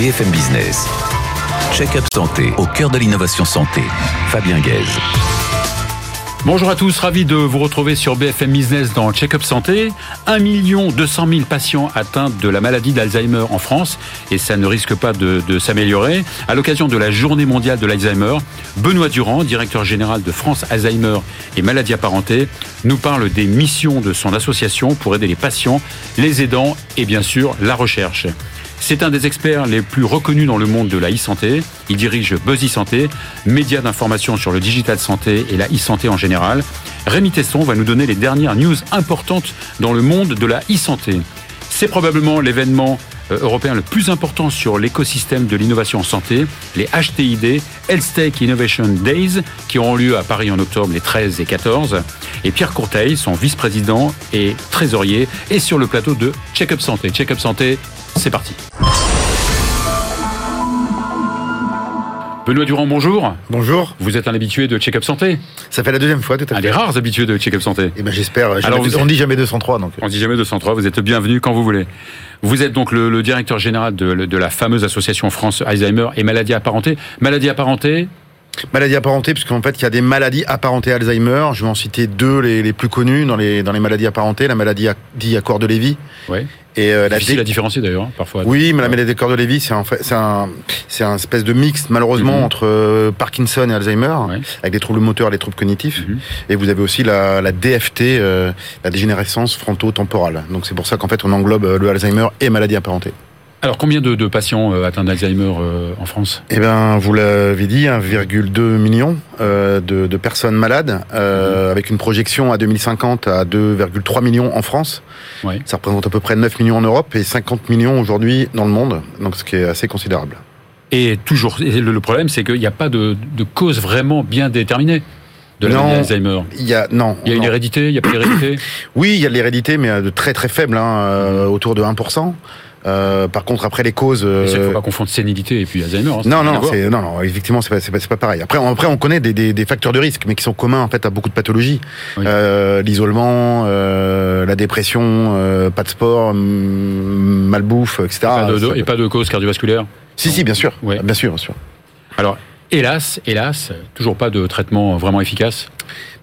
BFM Business. Check-up santé au cœur de l'innovation santé. Fabien Guèze. Bonjour à tous, ravi de vous retrouver sur BFM Business dans Check-up Santé. 1 200 000 patients atteints de la maladie d'Alzheimer en France et ça ne risque pas de, de s'améliorer. À l'occasion de la journée mondiale de l'Alzheimer, Benoît Durand, directeur général de France Alzheimer et maladies apparentées, nous parle des missions de son association pour aider les patients, les aidants et bien sûr la recherche. C'est un des experts les plus reconnus dans le monde de la e-santé. Il dirige Buzz e-santé, média d'information sur le digital santé et la e-santé en général. Rémi Tesson va nous donner les dernières news importantes dans le monde de la e-santé. C'est probablement l'événement euh, européen le plus important sur l'écosystème de l'innovation en santé, les HTID, Health Tech Innovation Days, qui auront lieu à Paris en octobre les 13 et 14. Et Pierre Courteil, son vice-président et trésorier, est sur le plateau de Check-up Santé. Check-up Santé, c'est parti. Benoît Durand, bonjour. Bonjour. Vous êtes un habitué de Check-up Santé Ça fait la deuxième fois, tout à fait. Un des rares habitués de Check-up Santé. Eh ben, j'espère. Alors, vous- on dit jamais 203, donc. On dit jamais 203, vous êtes le bienvenu quand vous voulez. Vous êtes donc le, le directeur général de, de la fameuse association France Alzheimer et maladies apparentées. Maladies apparentées, Maladies apparentées, puisqu'en fait, il y a des maladies apparentées à Alzheimer. Je vais en citer deux les, les plus connues dans les, dans les maladies apparentées. La maladie à- dit à corps de Lévy. ouais. Et euh, la difficile à différencier d'ailleurs, hein, parfois. Oui, mais la maladie à corps de Lévy, c'est en fait, c'est un, c'est un espèce de mix, malheureusement, Mhm. entre euh, Parkinson et Alzheimer, Ouais. avec des troubles moteurs et des troubles cognitifs. Mhm. Et vous avez aussi la, la DFT, euh, la dégénérescence fronto-temporale. Donc c'est pour ça qu'en fait, on englobe euh, le Alzheimer et maladies apparentées. Alors combien de, de patients euh, atteints d'Alzheimer euh, en France? Eh ben, vous l'avez dit, 1,2 million euh, de, de personnes malades, euh, avec une projection à 2050 à 2,3 millions en France. Ouais. Ça représente à peu près 9 millions en Europe et 50 millions aujourd'hui dans le monde, donc ce qui est assez considérable. Et toujours, et le, problème c'est qu'il n'y a pas de, de cause vraiment bien déterminée de la Non. maladie d'Alzheimer. Il y a non, Il y a une non. hérédité, il n'y a pas d'hérédité Oui, il y a de l'hérédité, mais de très très faible, hein, euh, autour de 1%. Euh, par contre, après les causes. Il ne euh, faut pas confondre sénilité et puis Alzheimer. hein, Non, non, c'est, non, non, effectivement, c'est pas, c'est pas, c'est pas pareil. Après, on- après, on connaît des, des, des facteurs de risque, mais qui sont communs en fait à beaucoup de pathologies. Oui. Euh, l'isolement, euh, la dépression, euh, pas de sport, malbouffe, etc. Pas de- et pas de cause cardiovasculaire Si, si, bien sûr, Ouais. bien sûr, bien sûr. Alors, hélas, hélas, toujours pas de traitement vraiment efficace.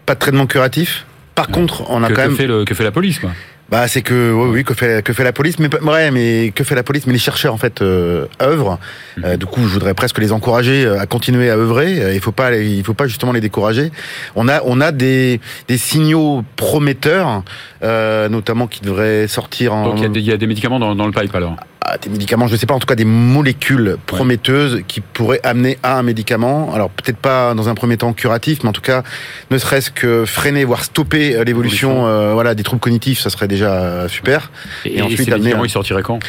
Pas de traitement curatif. Par contre, on a Que, quand que même. fait le, que fait la police, quoi. Bah, c'est que oui, oui, que fait que fait la police, mais ouais, mais que fait la police, mais les chercheurs en fait euh, œuvrent. Mhm. Euh, du coup, je voudrais presque les encourager euh, à continuer à œuvrer. Euh, Il faut pas, il faut pas justement les décourager. On a on a des des signaux prometteurs, euh, notamment qui devraient sortir en Donc il y a des- il y, a des médicaments dans, dans le pipe alors? Ah, des médicaments, je sais pas, en tout cas des molécules prometteuses qui pourraient amener à un médicament. Alors peut-être pas dans un premier temps curatif, mais en tout cas, ne serait-ce que freiner, voire stopper euh, l'évolution, euh, voilà, des troubles cognitifs, ça serait déjà euh, super. Et, Et ensuite, amener un- ils sortiraient quand?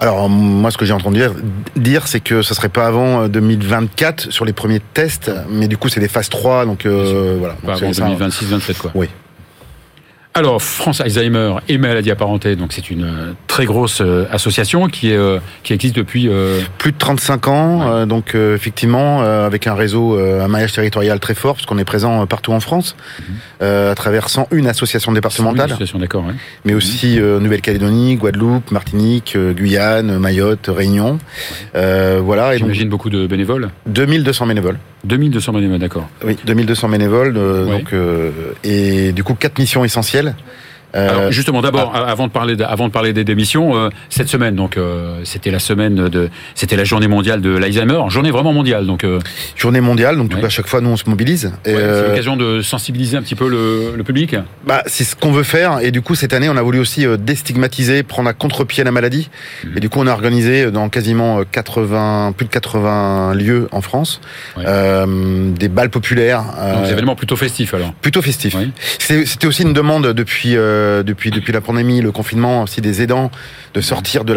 Alors moi, ce que j'ai entendu dire, dire, c'est que ça serait pas avant euh, 2024 sur les premiers tests, mais du coup, c'est des phases 3, donc euh, voilà. Pas Donc, avant c'est ça. 2026-27 quoi. Oui. Alors France Alzheimer et maladies apparentées, donc c'est une euh, très grosse euh, association qui est euh, qui existe depuis euh, Plus de 35 ans, Ouais. euh, donc euh, effectivement avec un réseau, un maillage territorial très fort, parce qu'on est présent partout en France, euh, à travers 101 associations départementales, une association, d'accord. ouais. mais aussi euh, Nouvelle-Calédonie, Guadeloupe, Martinique, Guyane, Mayotte, Réunion. Euh, voilà, J'imagine beaucoup de bénévoles. 2200 bénévoles. 2200 bénévoles, d'accord. Oui, 2200 bénévoles, euh, Ouais. donc euh, et du coup quatre missions essentielles. Euh, Alors justement, d'abord, a- avant de parler, de- avant de parler des démissions, euh, cette semaine, donc euh, c'était la semaine de, c'était la journée mondiale de l'Alzheimer, journée vraiment mondiale, donc euh, journée mondiale, donc Ouais. à chaque fois nous on se mobilise. Ouais, c'est l'occasion de sensibiliser un petit peu le, le public. Bah, c'est ce qu'on veut faire. Et du coup, cette année, on a voulu aussi déstigmatiser, prendre à contre-pied la maladie. Mhm. Et du coup, on a organisé dans quasiment euh, 80, plus de 80 lieux en France, Ouais. des balles populaires. Donc des événements plutôt festifs alors. plutôt festifs. C'était aussi une demande depuis euh, depuis la pandémie, le confinement, aussi des aidants, de sortir de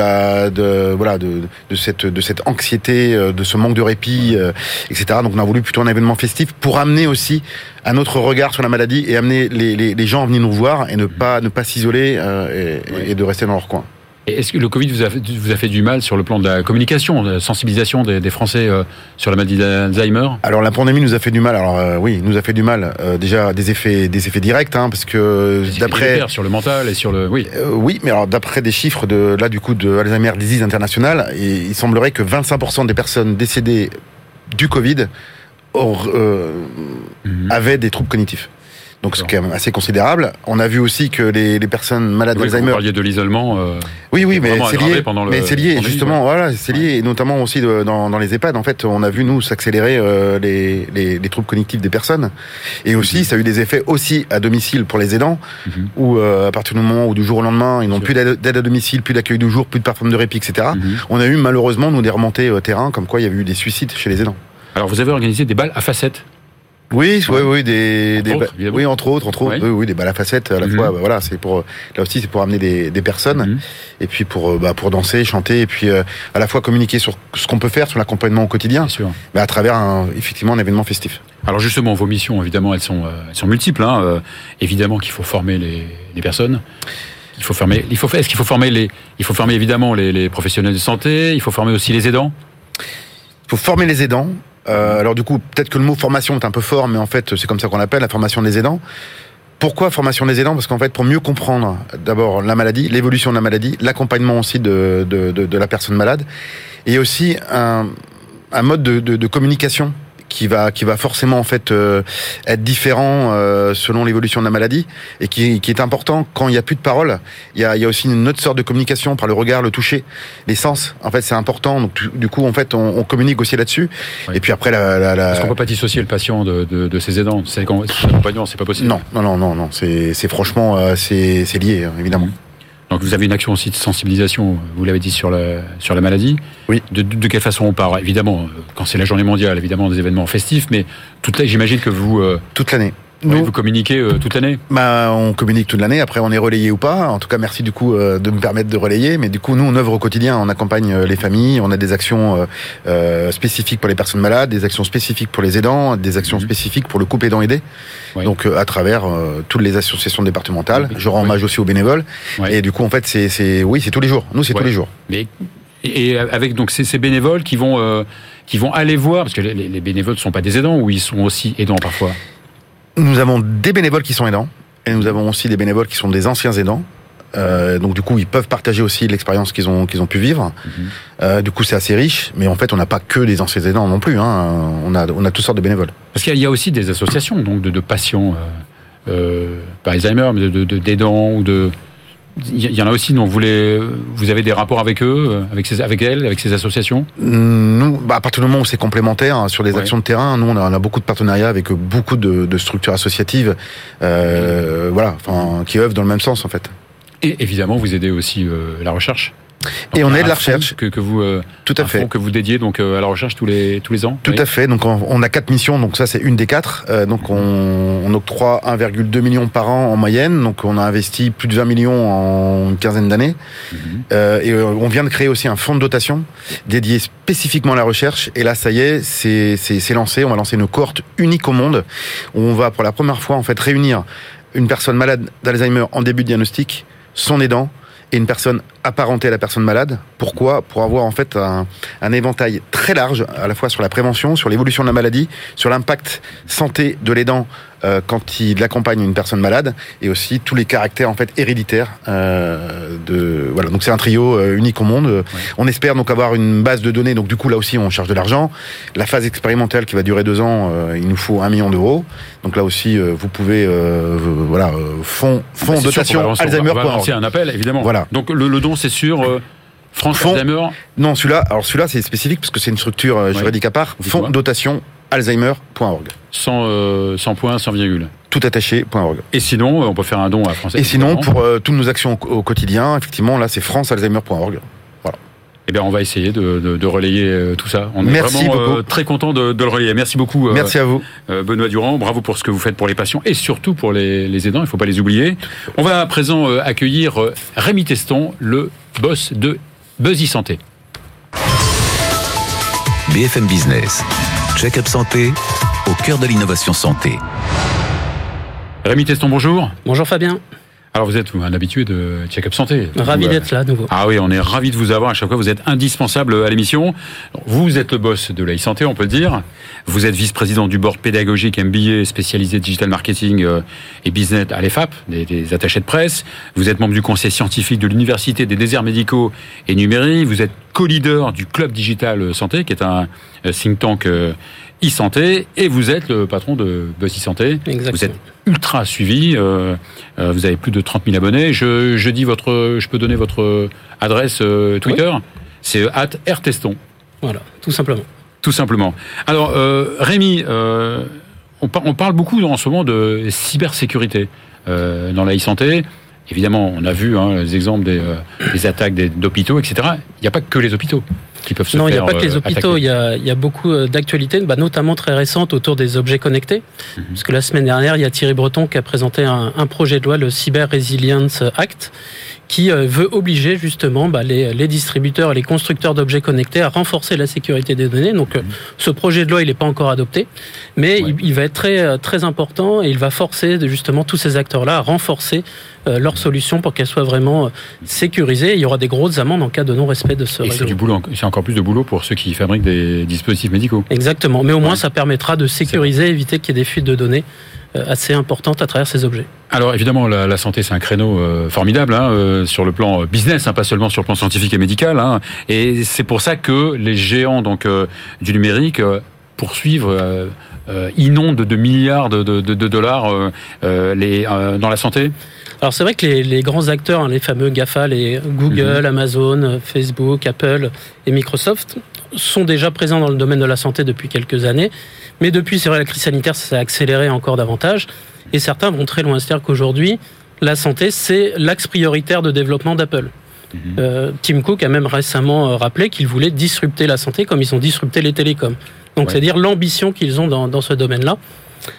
cette anxiété, euh, de ce manque de répit, euh, etc. Donc on a voulu plutôt un événement festif pour amener aussi un autre regard sur la maladie et amener les, gens à venir nous voir et ne pas s'isoler et de rester dans leur coin. Est-ce que le Covid vous a, fait- vous a fait du mal sur le plan de la communication, de la sensibilisation des, des Français euh, sur la maladie d'Alzheimer? Alors la pandémie nous a fait du mal. Alors euh, oui, nous a fait du mal. Euh, déjà des effets, des effets directs, hein, parce que d'après, sur le mental et sur le. Oui. Oui, mais alors d'après des chiffres de là du coup de Alzheimer Disease International, et il semblerait que 25% des personnes décédées du Covid Mhm. avaient des troubles cognitifs. Donc c'est quand même assez considérable. On a vu aussi que les, les personnes malades Oui, quand vous d'Alzheimer parliez de l'isolement. euh, Oui, oui, mais c'est lié. pendant le- mais c'est lié, justement. ouais. Voilà, c'est lié, et notamment aussi de- dans, dans les EHPAD. En fait, on a vu nous s'accélérer euh, les, les, les troubles cognitifs des personnes, et aussi ça a eu des effets aussi à domicile pour les aidants, Mhm. où euh, à partir du moment où du jour au lendemain, ils n'ont plus d'aide à domicile, plus d'accueil du jour, plus de plateforme de répit, etc. Mhm. On a eu malheureusement nous des remontées euh, terrain, comme quoi il y avait eu des suicides chez les aidants. Alors vous avez organisé des balles à facettes. Oui, oui, oui, des, Entre des autres, oui, entre autres, entre autres, oui, oui, des balles à facettes à la Mhm. fois. bah, voilà, c'est pour là aussi, c'est pour amener des, des personnes Mhm. et puis pour euh, bah, pour danser, chanter et puis euh, à la fois communiquer sur ce qu'on peut faire sur l'accompagnement au quotidien, Bien sûr. mais à travers un, effectivement un événement festif. Alors justement, vos missions, évidemment, elles sont, euh, elles sont multiples. Hein. Euh, évidemment qu'il faut former les, les personnes. Il faut former. Il faut. Est-ce qu'il faut former les Il faut former évidemment les, les professionnels de santé. Il faut former aussi les aidants? Il faut former les aidants. Euh, alors du coup, peut-être que le mot formation est un peu fort, mais en fait, c'est comme ça qu'on l'appelle, la formation des aidants. Pourquoi formation des aidants? Parce qu'en fait, pour mieux comprendre d'abord la maladie, l'évolution de la maladie, l'accompagnement aussi de, de, la personne malade, et aussi un, mode de, de, de communication qui va qui va forcément en fait euh, être différent euh, selon l'évolution de la maladie et qui, qui est important. Quand il n'y a plus de parole il y a, il y a aussi une autre sorte de communication par le regard le toucher les sens. En fait c'est important. Donc du- du coup en fait on, on communique aussi là-dessus. Oui. et puis après la, la, la- Est-ce qu'on peut pas dissocier le patient de, de, de ses aidants. Son accompagnant, c'est pas possible. non non non non non. C'est franchement euh, c'est lié hein, évidemment. Mhm. Donc vous avez une action aussi de sensibilisation, vous l'avez dit sur la sur la maladie. Oui. De, de, de quelle façon on part? Évidemment, euh, quand c'est la journée mondiale, évidemment des événements festifs, mais toute j'imagine que vous euh, toute l'année oui, Nous- vous communiquez euh, toute l'année? Bah, on communique toute l'année. Après, on est relayé ou pas. En tout cas, merci du coup euh, de me permettre de relayer. Mais du coup, nous, on œuvre au quotidien. On accompagne euh, les familles. On a des actions spécifiques pour les personnes malades, des actions spécifiques pour les aidants, des actions Mhm. spécifiques pour le couple aidant aidé. Oui. Donc, à travers toutes les associations départementales. Oui. Je rends hommage aussi aux bénévoles. Et du coup, en fait, c'est, oui, c'est tous les jours. Nous, c'est tous les jours. Mais et avec donc ces, bénévoles qui vont euh, qui vont aller voir parce que les, les bénévoles ne sont pas des aidants ou ils sont aussi aidants parfois? Nous avons des bénévoles qui sont aidants. Et nous avons aussi des bénévoles qui sont des anciens aidants. Euh, donc du coup, ils peuvent partager aussi l'expérience qu'ils ont qu'ils ont pu vivre. Mhm. Euh, du coup, c'est assez riche, mais en fait, on n'a pas que des anciens aidants non plus. Hein. On a on a toutes sortes de bénévoles. Parce qu'il y a- aussi des associations donc de, de patients euh, euh, par Alzheimer, mais de- d'aidants ou de il y en a aussi dont vous les vous avez des rapports avec eux, euh, avec ces, avec elles, avec ces associations? Nous, bah, à partir du moment où c'est complémentaire hein, sur les Ouais. actions de terrain, nous on a, on a beaucoup de partenariats avec beaucoup de, de structures associatives, euh, voilà, enfin qui œuvrent dans le même sens en fait. Et évidemment, vous aidez aussi euh, la recherche. Et on a aide la recherche. que, que vous euh, Tout à fait. que vous dédiez donc euh, à la recherche tous les tous les ans. Tout à fait. Donc on, on a quatre missions. Donc ça c'est une des quatre. Euh, donc on, on octroie 1,2 million par an en moyenne. Donc on a investi plus de 20 millions en une quinzaine d'années. Mhm. Euh, et euh, on vient de créer aussi un fonds de dotation dédié spécifiquement à la recherche. Et là, ça y est, c'est c'est- c'est lancé. On va lancer une cohorte unique au monde où on va pour la première fois en fait réunir une personne malade d'Alzheimer en début de diagnostic, son aidant et une personne apparentée à la personne malade. Pourquoi Pour avoir en fait un, un éventail très large, à la fois sur la prévention, sur l'évolution de la maladie, sur l'impact santé de l'aidant euh, quand il accompagne une personne malade, et aussi tous les caractères en fait héréditaires euh, de voilà. Donc c'est un trio euh, unique au monde. On espère donc avoir une base de données. Donc du coup là aussi on cherche de l'argent. La phase expérimentale qui va durer deux ans, euh, il nous faut un million d'euros. Donc là aussi euh, vous pouvez euh, voilà fonds fonds Bah, sûr, dotation on va lancer- on va- Alzheimer. lancer un appel évidemment. Voilà. Donc le, le don c'est sur euh, France Alzheimer. Non, celui-là, alors celui-là c'est spécifique parce que c'est une structure euh, juridique à part. Dites-moi. Fonds dotation alzheimer.org. sans, euh, sans point, sans virgule. Tout attaché.org. Et sinon, euh, on peut faire un don à France. Et sinon, pour toutes nos actions au, au quotidien, effectivement, là c'est francealzheimer.org. Eh bien, on va essayer de, de- de relayer euh, tout ça. On Merci est vraiment beaucoup. euh, très content de, de le relayer. Merci beaucoup, euh, Merci à vous. euh, Benoît Durand. Bravo pour ce que vous faites pour les patients et surtout pour les, les aidants. Il ne faut pas les oublier. On va à présent euh, accueillir Rémi Teston, le boss de Buzzy Santé. BFM Business. Check-up santé au cœur de l'innovation santé. Rémi Teston, bonjour. Bonjour Fabien. Alors vous êtes un habitué de Check-up Santé. Ravi euh, d'être là nouveau. Ah oui, on est ravi de vous avoir à chaque fois. Vous êtes indispensable à l'émission. Vous êtes le boss de la e-santé, on peut le dire. Vous êtes vice-président du board pédagogique MBA spécialisé digital marketing euh, et business à l'EFAP, des, des attachés de presse. Vous êtes membre du conseil scientifique de l'Université des déserts médicaux et numériques. Vous êtes co-leader du Club Digital Santé, qui est un euh, think tank e-santé. Et vous êtes le patron de Buzz e-santé. Vous êtes ultra suivi. euh, euh, vous avez plus de 30 000 abonnés. Je, je dis votre, je peux donner votre adresse euh, Twitter. C'est at rteston, Voilà, tout simplement. tout simplement. Alors, Rémi, on, par- on parle beaucoup en ce moment de cybersécurité dans la e-santé. Évidemment, on a vu hein, les exemples des, des attaques d'hôpitaux, etc. Il n'y a pas que les hôpitaux qui peuvent se Non, il n'y a pas que les euh, hôpitaux, il y a, il y a beaucoup euh, d'actualités, bah, notamment très récentes autour des objets connectés. Mhm. Parce que la semaine dernière, il y a Thierry Breton qui a présenté un, un projet de loi, le Cyber Resilience Act, qui euh, veut obliger justement bah, les, les distributeurs et les constructeurs d'objets connectés à renforcer la sécurité des données. Donc euh, ce projet de loi, il n'est pas encore adopté, mais Mhm. Ouais. il, il va être très, euh, très important et il va forcer justement tous ces acteurs-là à renforcer leurs solutions pour qu'elles soient vraiment sécurisées. Il y aura des grosses amendes en cas de non-respect de ce Et c'est du boulot, c'est encore plus de boulot pour ceux qui fabriquent des dispositifs médicaux. Exactement, mais au moins Ouais. ça permettra de sécuriser, éviter qu'il y ait des fuites de données assez importantes à travers ces objets. Alors évidemment, la, la santé, c'est un créneau euh, formidable hein, euh, sur le plan business, hein, pas seulement sur le plan scientifique et médical. hein. et c'est pour ça que les géants donc euh, du numérique euh, poursuivent, euh, euh, inondent de milliards de, de- de- de dollars euh, euh, les, euh, dans la santé. Alors c'est vrai que les, les grands acteurs, les fameux GAFA, les Google, Amazon, euh, Facebook, Apple et Microsoft, sont déjà présents dans le domaine de la santé depuis quelques années. Mais depuis, c'est vrai, la crise sanitaire, ça s'est accéléré encore davantage. Et certains vont très loin. C'est-à-dire qu'aujourd'hui, la santé, c'est l'axe prioritaire de développement d'Apple. Mhm. Euh, Tim Cook a même récemment euh, rappelé qu'il voulait disrupter la santé comme ils ont disrupté les télécoms. Donc Ouais. c'est-à-dire l'ambition qu'ils ont dans, dans ce domaine-là,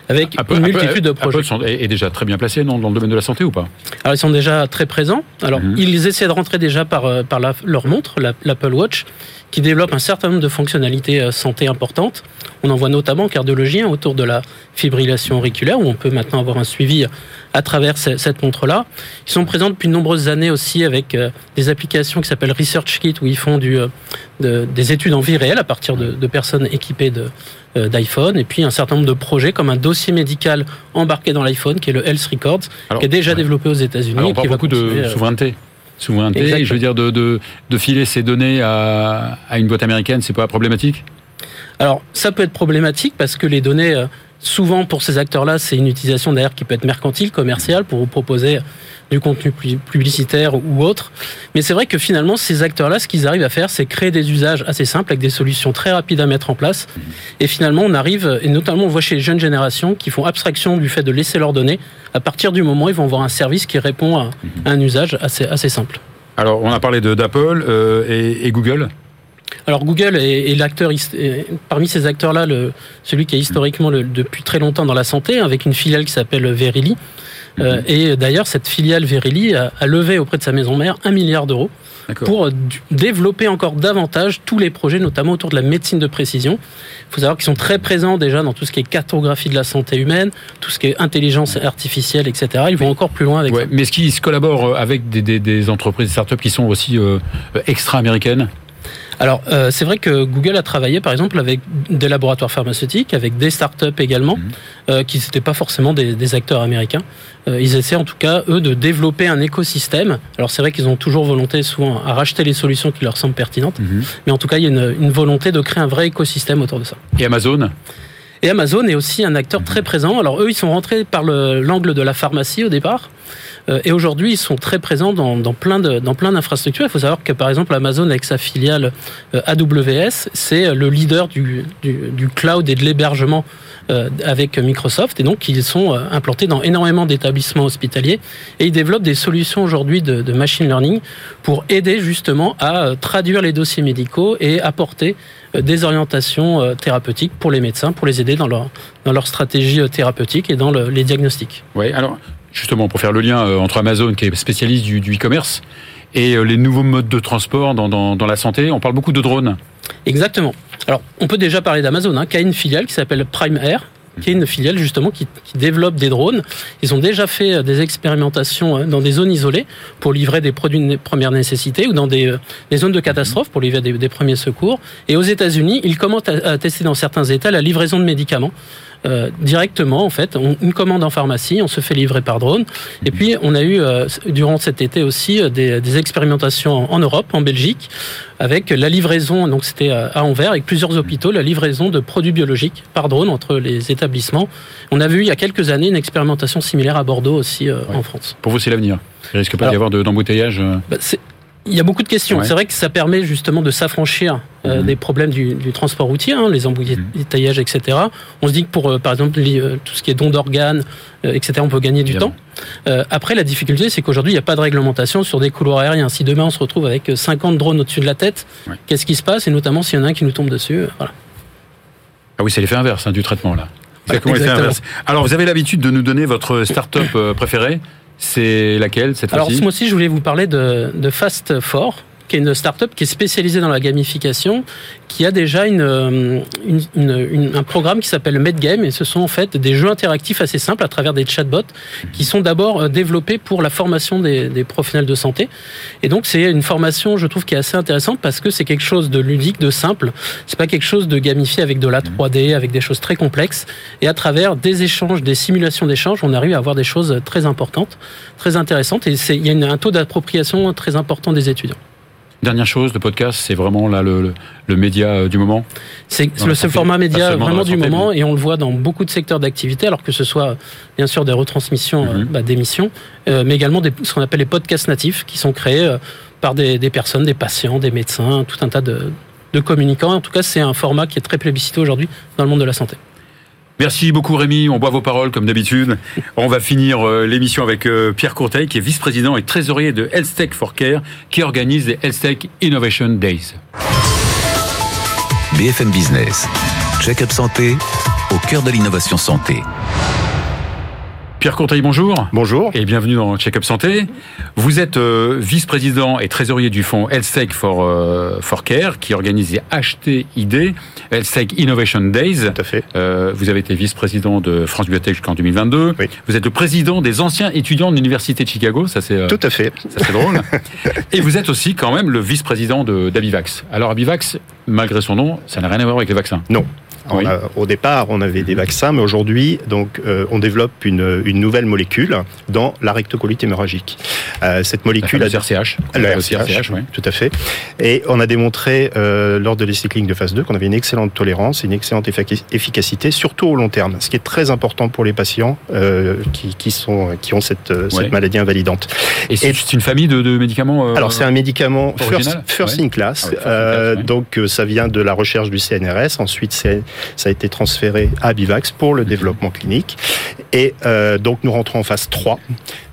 avec Apple- une Apple- multitude de Apple projets. sont- est, déjà très bien placé non, dans le domaine de la santé ou pas? Alors ils sont déjà très présents. Alors Mhm. ils essaient de rentrer déjà par, euh, par la- leur montre, la- l'Apple Watch, qui développe un certain nombre de fonctionnalités euh, santé importantes. On en voit notamment en cardiologie hein, autour de la fibrillation auriculaire, où on peut maintenant avoir un suivi à travers ce- cette montre-là. Ils sont présents depuis de nombreuses années aussi avec euh, des applications qui s'appellent ResearchKit, où ils font du, euh, de- des études en vie réelle à partir de, de personnes équipées euh, d'iPhone, et puis un certain nombre de projets comme un dossier médical embarqué dans l'iPhone, qui est le Health Records, Alors, qui est déjà ouais. développé aux États-Unis. On parle beaucoup de euh, souveraineté. Souveraineté, Exactement. je veux dire, de, de, de filer ces données à, à une boîte américaine, c'est pas problématique? Alors, ça peut être problématique parce que les données, euh, souvent pour ces acteurs-là, c'est une utilisation d'ailleurs qui peut être mercantile, commerciale, pour vous proposer du contenu pu- publicitaire ou autre. Mais c'est vrai que finalement, ces acteurs-là, ce qu'ils arrivent à faire, c'est créer des usages assez simples avec des solutions très rapides à mettre en place. Et finalement, on arrive, et notamment on voit chez les jeunes générations qui font abstraction du fait de laisser leurs données. À partir du moment où ils vont avoir un service qui répond à, un usage assez, simple. Alors, on a parlé d'Apple euh, et Google. Alors Google est, est l'acteur parmi ces acteurs-là, celui qui est historiquement le- depuis très longtemps dans la santé, avec une filiale qui s'appelle Verily. Euh, et d'ailleurs, cette filiale Verily a, a levé auprès de sa maison mère un milliard d'euros pour euh, développer encore davantage tous les projets, notamment autour de la médecine de précision. Il faut savoir qu'ils sont très présents déjà dans tout ce qui est cartographie de la santé humaine, tout ce qui est intelligence artificielle, etc. Ils vont encore plus loin avec Ouais, ça. mais est-ce qu'ils se collaborent avec des, des, des entreprises, des startups qui sont aussi euh, extra-américaines? Alors, euh, c'est vrai que Google a travaillé, par exemple, avec des laboratoires pharmaceutiques, avec des startups également, Mhm. euh, qui n'étaient pas forcément des, des acteurs américains. Euh, ils essaient en tout cas, eux, de développer un écosystème. Alors, c'est vrai qu'ils ont toujours volonté, souvent, à racheter les solutions qui leur semblent pertinentes, mais en tout cas, il y a une, une volonté de créer un vrai écosystème autour de ça. Et Amazon? Et Amazon est aussi un acteur très présent. Alors eux, ils sont rentrés par le- l'angle de la pharmacie au départ. Euh, et aujourd'hui, ils sont très présents dans, plein d'infrastructures. Il faut savoir que par exemple, Amazon avec sa filiale euh, AWS, c'est le leader du, cloud et de l'hébergement euh, avec Microsoft. Et donc, ils sont euh, implantés dans énormément d'établissements hospitaliers. Et ils développent des solutions aujourd'hui de, machine learning pour aider justement à euh, traduire les dossiers médicaux et apporter euh, des orientations euh, thérapeutiques pour les médecins, pour les aider dans leur, stratégie euh, thérapeutique et dans le- les diagnostics. Ouais, alors justement pour faire le lien euh, entre Amazon qui est spécialiste du, e-commerce et euh, les nouveaux modes de transport dans, la santé, on parle beaucoup de drones. Exactement. Alors, on peut déjà parler d'Amazon, hein, qui a une filiale qui s'appelle Prime Air, qui est une filiale justement qui, développe des drones. Ils ont déjà fait euh, des expérimentations euh, dans des zones isolées pour livrer des produits de première nécessité ou dans des, zones de catastrophe pour livrer des, premiers secours. Et aux États-Unis, ils commencent à tester dans certains États la livraison de médicaments. Euh, directement en fait, on, une commande en pharmacie, on se fait livrer par drone. Et puis on a eu euh, durant cet été aussi des, des, expérimentations en Europe, en Belgique, avec la livraison. Donc c'était à Anvers avec plusieurs hôpitaux, la livraison de produits biologiques par drone entre les établissements. On a vu il y a quelques années une expérimentation similaire à Bordeaux aussi euh, Ouais. en France. Pour vous, c'est l'avenir. Il risque pas d'y avoir de- d'embouteillage. euh, Bah, il y a beaucoup de questions. Ouais. C'est vrai que ça permet justement de s'affranchir euh, Mhm. des problèmes du, du transport routier, hein, les embouteillages, etc. On se dit que pour, euh, par exemple, les, euh, tout ce qui est don d'organes, etc., on peut gagner du temps. Après, la difficulté, c'est qu'aujourd'hui, il n'y a pas de réglementation sur des couloirs aériens. Si demain, on se retrouve avec 50 drones au-dessus de la tête, Ouais. qu'est-ce qui se passe? Et notamment, s'il y en a un qui nous tombe dessus. Voilà. Ah oui, c'est l'effet inverse hein, du traitement là. Exactement exactement. Alors, vous avez l'habitude de nous donner votre start-up préférée? C'est laquelle cette Alors, fois-ci ce mois-ci, je voulais vous parler de, de Fast Four, qui est une start-up qui est spécialisée dans la gamification, qui a déjà une, euh, une- une- une- un programme qui s'appelle MedGame, et ce sont en fait des jeux interactifs assez simples à travers des chatbots qui sont d'abord euh, développés pour la formation des, des professionnels de santé. Et donc, c'est une formation, je trouve, qui est assez intéressante parce que c'est quelque chose de ludique, de simple. C'est pas quelque chose de gamifié avec de la 3D, avec des choses très complexes. Et à travers des échanges, des simulations d'échanges, on arrive à avoir des choses très importantes, très intéressantes. Et il y a une- un taux d'appropriation très important des étudiants. Dernière chose, le podcast, c'est vraiment là le, le, le média euh, du moment. C'est le seul format média vraiment du santé, moment et on le voit dans beaucoup de secteurs d'activité, alors que ce soit bien sûr des retransmissions euh, bah, d'émissions, euh, mais également des, ce qu'on appelle les podcasts natifs qui sont créés euh, par des, des personnes, des patients, des médecins, tout un tas de, de communicants. En tout cas, c'est un format qui est très plébiscité aujourd'hui dans le monde de la santé. Merci beaucoup Rémi, on boit vos paroles comme d'habitude. On va finir euh, l'émission avec euh, Pierre Courteil qui est vice-président et trésorier de Health Tech for Care qui organise les Health Tech Innovation Days. BFM Business. Check-up santé au cœur de l'innovation santé. Pierre Courteil, bonjour. Bonjour. Et bienvenue dans Check-up Santé. Vous êtes euh, vice-président et trésorier du fonds Health Tech for, euh, for Care qui organise HTID, Health Tech Innovation Days. Tout à fait. Euh, vous avez été vice-président de France Biotech jusqu'en 2022. Oui. Vous êtes le président des anciens étudiants de l'Université de Chicago. Ça, c'est Tout à fait. ça, c'est drôle. Et vous êtes aussi quand même le vice-président de- d'Abivax. Alors, Abivax, malgré son nom, ça n'a rien à voir avec les vaccins. Non. Oui. a- au départ, on avait des vaccins, mais aujourd'hui, donc, euh, on développe une, une nouvelle molécule dans la rectocolite hémorragique. Euh, cette La molécule a fameuse RCH. Aussi RCH, oui. tout à fait. Et on a démontré euh, lors de l'essai clinique de phase 2 qu'on avait une excellente tolérance et une excellente effic- efficacité, surtout au long terme, ce qui est très important pour les patients euh, qui, qui, sont, qui ont cette, euh, Ouais. cette maladie invalidante. Et c'est une famille de, de médicaments euh, Alors c'est un médicament first, original first Ouais. in class, Ah oui, first in class, Euh, ouais. donc euh, ça vient de la recherche du CNRS. Ensuite, c'est- ça a été transféré à Bivax pour le développement clinique. Et euh, donc nous rentrons en phase 3.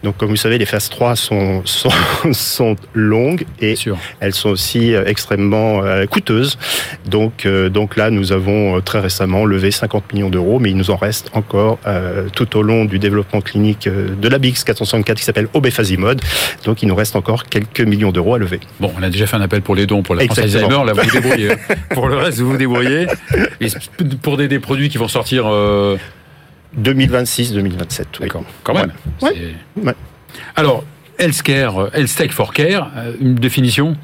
Donc comme vous savez, les phases 3 sont, sont, sont longues et sûr. elles sont aussi euh, extrêmement euh, coûteuses. Donc, euh, donc là, nous avons très récemment levé 50 millions d'euros, mais il nous en reste encore euh, tout au long du développement clinique de la BX 464 qui s'appelle Obefazimod. Donc il nous reste encore quelques millions d'euros à lever. Bon, on a déjà fait un appel pour les dons pour la France. Alzheimer. Là, vous vous débrouillez. pour le reste, vous vous débrouillez. Et pour des, des produits qui vont sortir euh, 2026-2027. oui. Quand même. Ouais. C'est- Ouais. Alors, Healthcare, euh, Health Tech for Care, euh, une définition?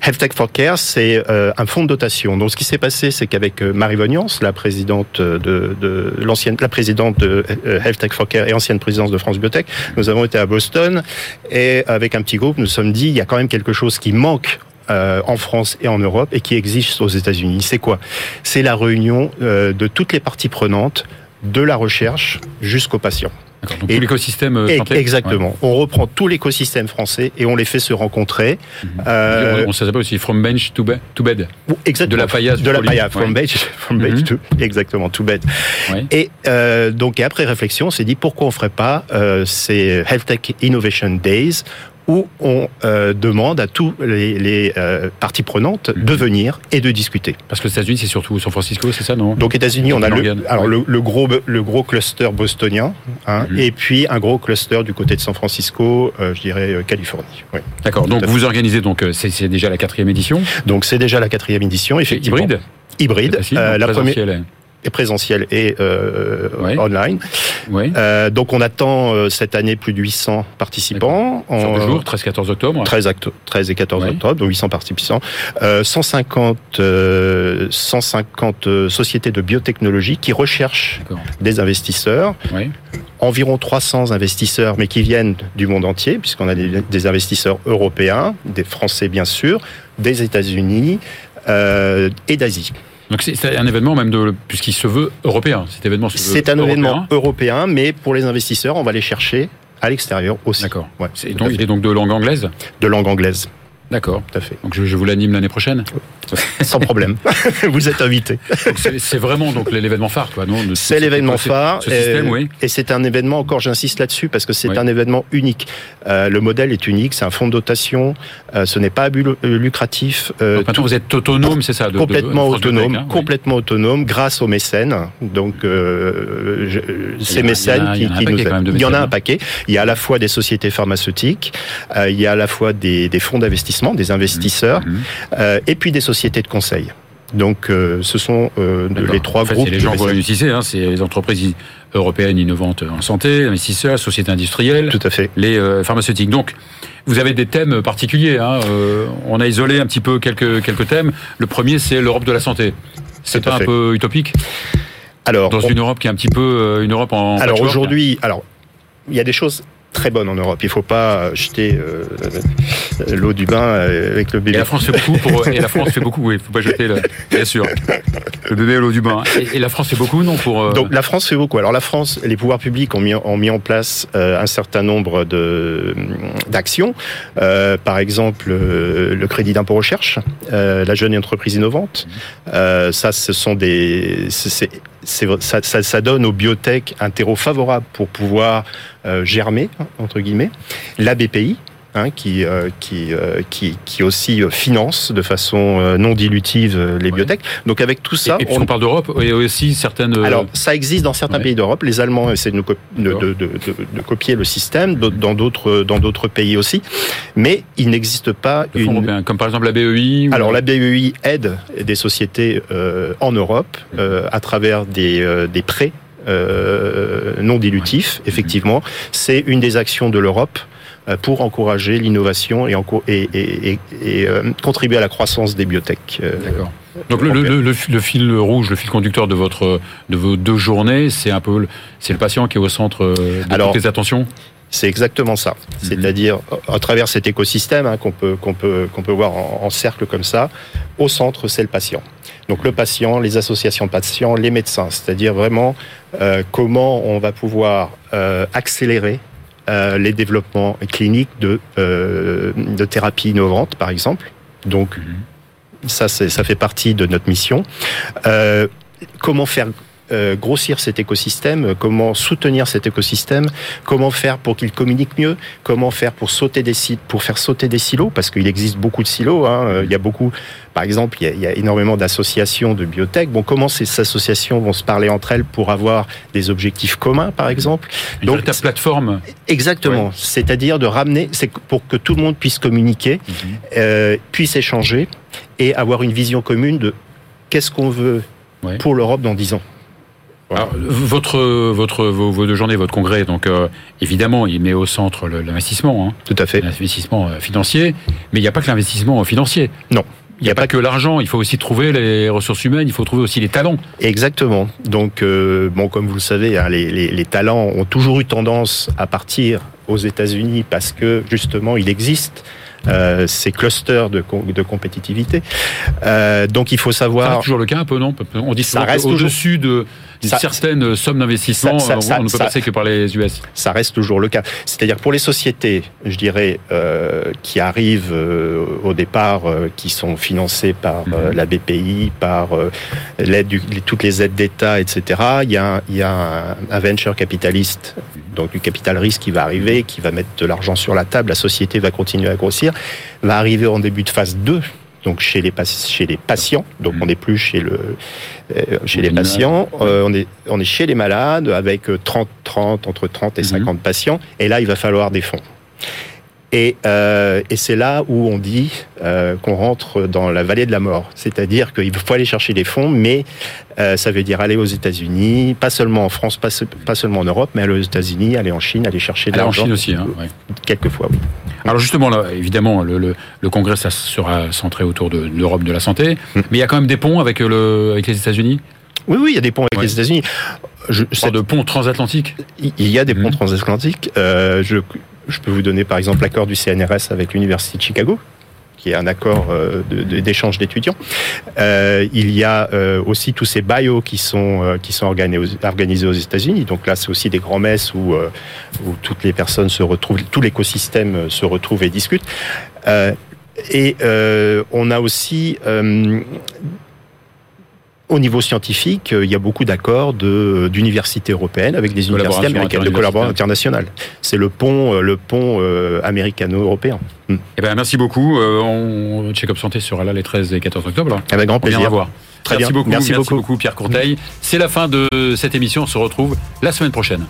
Health Tech for Care, c'est euh, un fonds de dotation. Donc, ce qui s'est passé, c'est qu'avec Marie Vognance, la présidente de, de l'ancienne, la présidente de euh, Health Tech for Care et ancienne présidence de France Biotech, nous avons été à Boston et avec un petit groupe, nous nous sommes dit, il y a quand même quelque chose qui manque euh, en France et en Europe et qui existe aux États-Unis. C'est quoi? C'est la réunion euh, de toutes les parties prenantes de la recherche jusqu'aux patients. Donc, Et- tout l'écosystème euh, santé exactement. On reprend tout l'écosystème français et on les fait se rencontrer. Ouais. Euh, On, s'appelle aussi From Bench to, Be- to Bed. Exactement. De la paillasse De la paillasse. From Ouais. bench, from bench Mhm. to, exactement, to bed. Ouais. Et euh, donc, et après réflexion, on s'est dit pourquoi on ferait pas euh, ces Health Tech Innovation Days où on euh, demande à tous les, les euh, parties prenantes de venir et de discuter. Parce que les États-Unis, c'est surtout San Francisco, c'est ça, non? Donc, États-Unis, on a le, alors ouais. le, le gros le gros cluster bostonien, hein, Mhm. et puis un gros cluster du côté de San Francisco, euh, je dirais euh, Californie. Oui. D'accord. Donc, vous organisez, donc, euh, c'est c'est déjà la quatrième édition? Donc c'est déjà la quatrième édition, effectivement. hybride? Hybride. Facile, Euh, donc la première, hein. Et présentiel et euh, Ouais. online. Oui. Euh, donc on attend euh, cette année plus de 800 participants. Sur deux En- jours, 13-14 octobre. 13, acto- 13 et 14 Ouais. octobre, donc 800 participants, euh, 150, euh, 150 euh, sociétés de biotechnologie qui recherchent des investisseurs, environ 300 investisseurs, mais qui viennent du monde entier, puisqu'on a des, des investisseurs européens, des Français bien sûr, des États-Unis euh, et d'Asie. Donc c'est un événement même de puisqu'il se veut européen. Cet événement se veut C'est un européen. événement européen, mais pour les investisseurs, on va les chercher à l'extérieur aussi. D'accord. Ouais, donc, il est donc de langue anglaise? de langue anglaise, D'accord. tout à fait. Donc je, je vous l'anime l'année prochaine? Sans problème. Vous êtes invité. C'est c'est vraiment donc l'événement phare, quoi, non? C'est ce- l'événement phare. Ce système, euh, oui. Et c'est un événement, encore j'insiste là-dessus, parce que c'est Oui. un événement unique. Euh, le modèle est unique, c'est un fonds de dotation, euh, ce n'est pas à but lu- euh, lucratif. Donc maintenant vous êtes autonome, c'est ça de- complètement de autonome, hein, oui. complètement autonome, grâce aux mécènes. Donc, je- y ces mécènes a- qui, il y en a un qui nous paquet quand même de Il y en a mécènes, un hein. paquet. Il y a à la fois des sociétés pharmaceutiques, il y a à la fois des, des fonds d'investissement, des investisseurs, Mhm. euh, et puis des sociétés de conseil. Donc, euh, ce sont euh, les trois En fait, groupes. C'est les gens vous réunissez, hein, c'est les entreprises européennes innovantes en santé, investisseurs, sociétés industrielles, Tout à fait. les euh, pharmaceutiques. Donc, vous avez des thèmes particuliers. Hein, on a isolé un petit peu quelques quelques thèmes. Le premier, c'est l'Europe de la santé. C'est pas un peu utopique Alors, dans on- une Europe qui est un petit peu une Europe en Alors aujourd'hui, alors il y a des choses très bonnes en Europe. Il ne faut pas jeter euh, l'eau du bain euh, avec le Et bébé. la France fait beaucoup pour et la France fait beaucoup. Oui, faut pas jeter le, bien sûr le bébé à l'eau du bain. Et, et la France fait beaucoup non pour. euh, Donc la France fait beaucoup. Alors la France, les pouvoirs publics ont mis, ont mis en place euh, un certain nombre de d'actions. Euh, par exemple, euh, le crédit d'impôt recherche, euh, la jeune entreprise innovante. Euh, ça, ce sont des, c'est- ça, ça, ça donne aux biotech un terreau favorable pour pouvoir euh, germer entre guillemets. La BPI. Hein, qui, euh, qui, euh, qui, qui aussi euh, finance de façon euh, non dilutive euh, les Ouais. biotech. Donc avec tout ça, et puis on parle d'Europe et aussi certaines. alors, ça existe dans certains ouais. pays d'Europe. Les Allemands essaient de, nous de, de- de- copier le système, dans d'autres dans d'autres pays aussi. Mais il n'existe pas une. comme par exemple la BEI. ou- Alors la BEI aide des sociétés en Europe à travers des, des prêts euh, non dilutifs. Effectivement, c'est une des actions de l'Europe pour encourager l'innovation et, enco- et, et- et- et, euh, contribuer à la croissance des biotech. euh, D'accord. Donc le, le, le, le fil- rouge, le fil conducteur de votre de vos deux journées, c'est un peu le- c'est le patient qui est au centre euh, de Alors, toutes les attentions? C'est exactement ça. C'est-à-dire à travers cet écosystème hein, qu'on peut qu'on peut qu'on peut voir en, en cercle comme ça, au centre c'est le patient. Donc le patient, les associations de patients, les médecins. C'est-à-dire vraiment euh, comment on va pouvoir euh, accélérer euh, les développements cliniques de euh, de thérapies innovantes, par exemple. Donc ça c'est ça fait partie de notre mission. Euh, comment faire euh, grossir cet écosystème, comment soutenir cet écosystème, comment faire pour qu'il communique mieux, comment faire pour sauter des sites, pour faire sauter des silos, parce qu'il existe beaucoup de silos. Hein, euh, il y a beaucoup, par exemple, il y a, il y a énormément d'associations de biotech. Bon, comment ces associations vont se parler entre elles pour avoir des objectifs communs, par exemple? Une Donc, véritable plateforme. Exactement. Ouais. C'est-à-dire de ramener, c'est pour que tout le monde puisse communiquer, euh, puisse échanger et avoir une vision commune de qu'est-ce qu'on veut Ouais. pour l'Europe dans 10 ans. Alors, votre votre vos, vos deux journées, votre congrès, donc euh, évidemment, il met au centre l'investissement, hein, Tout à fait. l'investissement euh, financier, mais il n'y a pas que l'investissement financier. Non. Il n'y a pas que l'argent, il faut aussi trouver les ressources humaines, il faut trouver aussi les talents. Exactement. Donc, euh, bon, comme vous le savez, hein, les, les- les talents ont toujours eu tendance à partir aux États-Unis parce que justement, il existe euh, ces clusters de, com- de compétitivité. Euh, donc, il faut savoir. reste toujours le cas un peu, non? On dit Ça reste au-dessus de d'une Ça- certaine somme d'investissement, ça- on- ne peut passer que par les US. ça reste toujours le cas. C'est-à-dire pour les sociétés, je dirais, euh, qui arrivent euh, au départ, euh, qui sont financées par euh, Mhm. la BPI, par euh, l'aide du- les- toutes les aides d'État, etc. Il y a, un, il y a un, un venture capitaliste, donc du capital risque qui va arriver, qui va mettre de l'argent sur la table. La société va continuer à grossir, va arriver en début de phase 2 donc chez les, chez les patients, donc Mhm. on n'est plus chez, le, euh, chez les patients, euh, on, est, on est chez les malades avec euh, 30, 30, entre 30 et Mhm. 50 patients, et là il va falloir des fonds. Et, euh, et c'est là où on dit euh, qu'on rentre dans la vallée de la mort. C'est-à-dire qu'il faut aller chercher des fonds, mais euh, ça veut dire aller aux États-Unis, pas seulement en France, pas, se- pas seulement en Europe, mais aller aux États-Unis, aller en Chine, aller chercher de Aller en l'argent. Chine aussi. Hein, ouais. Quelquefois, oui. Alors justement, là, évidemment, le, le, le congrès, ça sera centré autour de l'Europe de la santé, Mm. mais il y a quand même des ponts avec, le, avec les États-Unis? Oui, oui, il y a des ponts avec Ouais. les États-Unis. Je, On parle de ponts transatlantiques. Il y a des ponts Mhm. transatlantiques. Euh, je, je peux vous donner par exemple l'accord du CNRS avec l'Université de Chicago qui est un accord euh, d'échange d'étudiants. Euh, il y a euh, aussi tous ces bios qui sont qui sont organisés aux, États-Unis. Donc là, c'est aussi des grands messes où où toutes les personnes se retrouvent, tout l'écosystème se retrouve et discute. Et on a aussi au niveau scientifique, euh, il y a beaucoup d'accords de- d'universités européennes avec des universités américaines, de collaboration internationale. C'est le pont, euh, le pont euh, américano-européen. Mm. Eh ben, merci beaucoup. Euh, on, Check-up Santé sera là les 13 et 14 octobre. Avec grand On viendra plaisir. voir. Très merci bien. beaucoup, Merci beaucoup. Pierre Courteil. C'est la fin de cette émission. On se retrouve la semaine prochaine.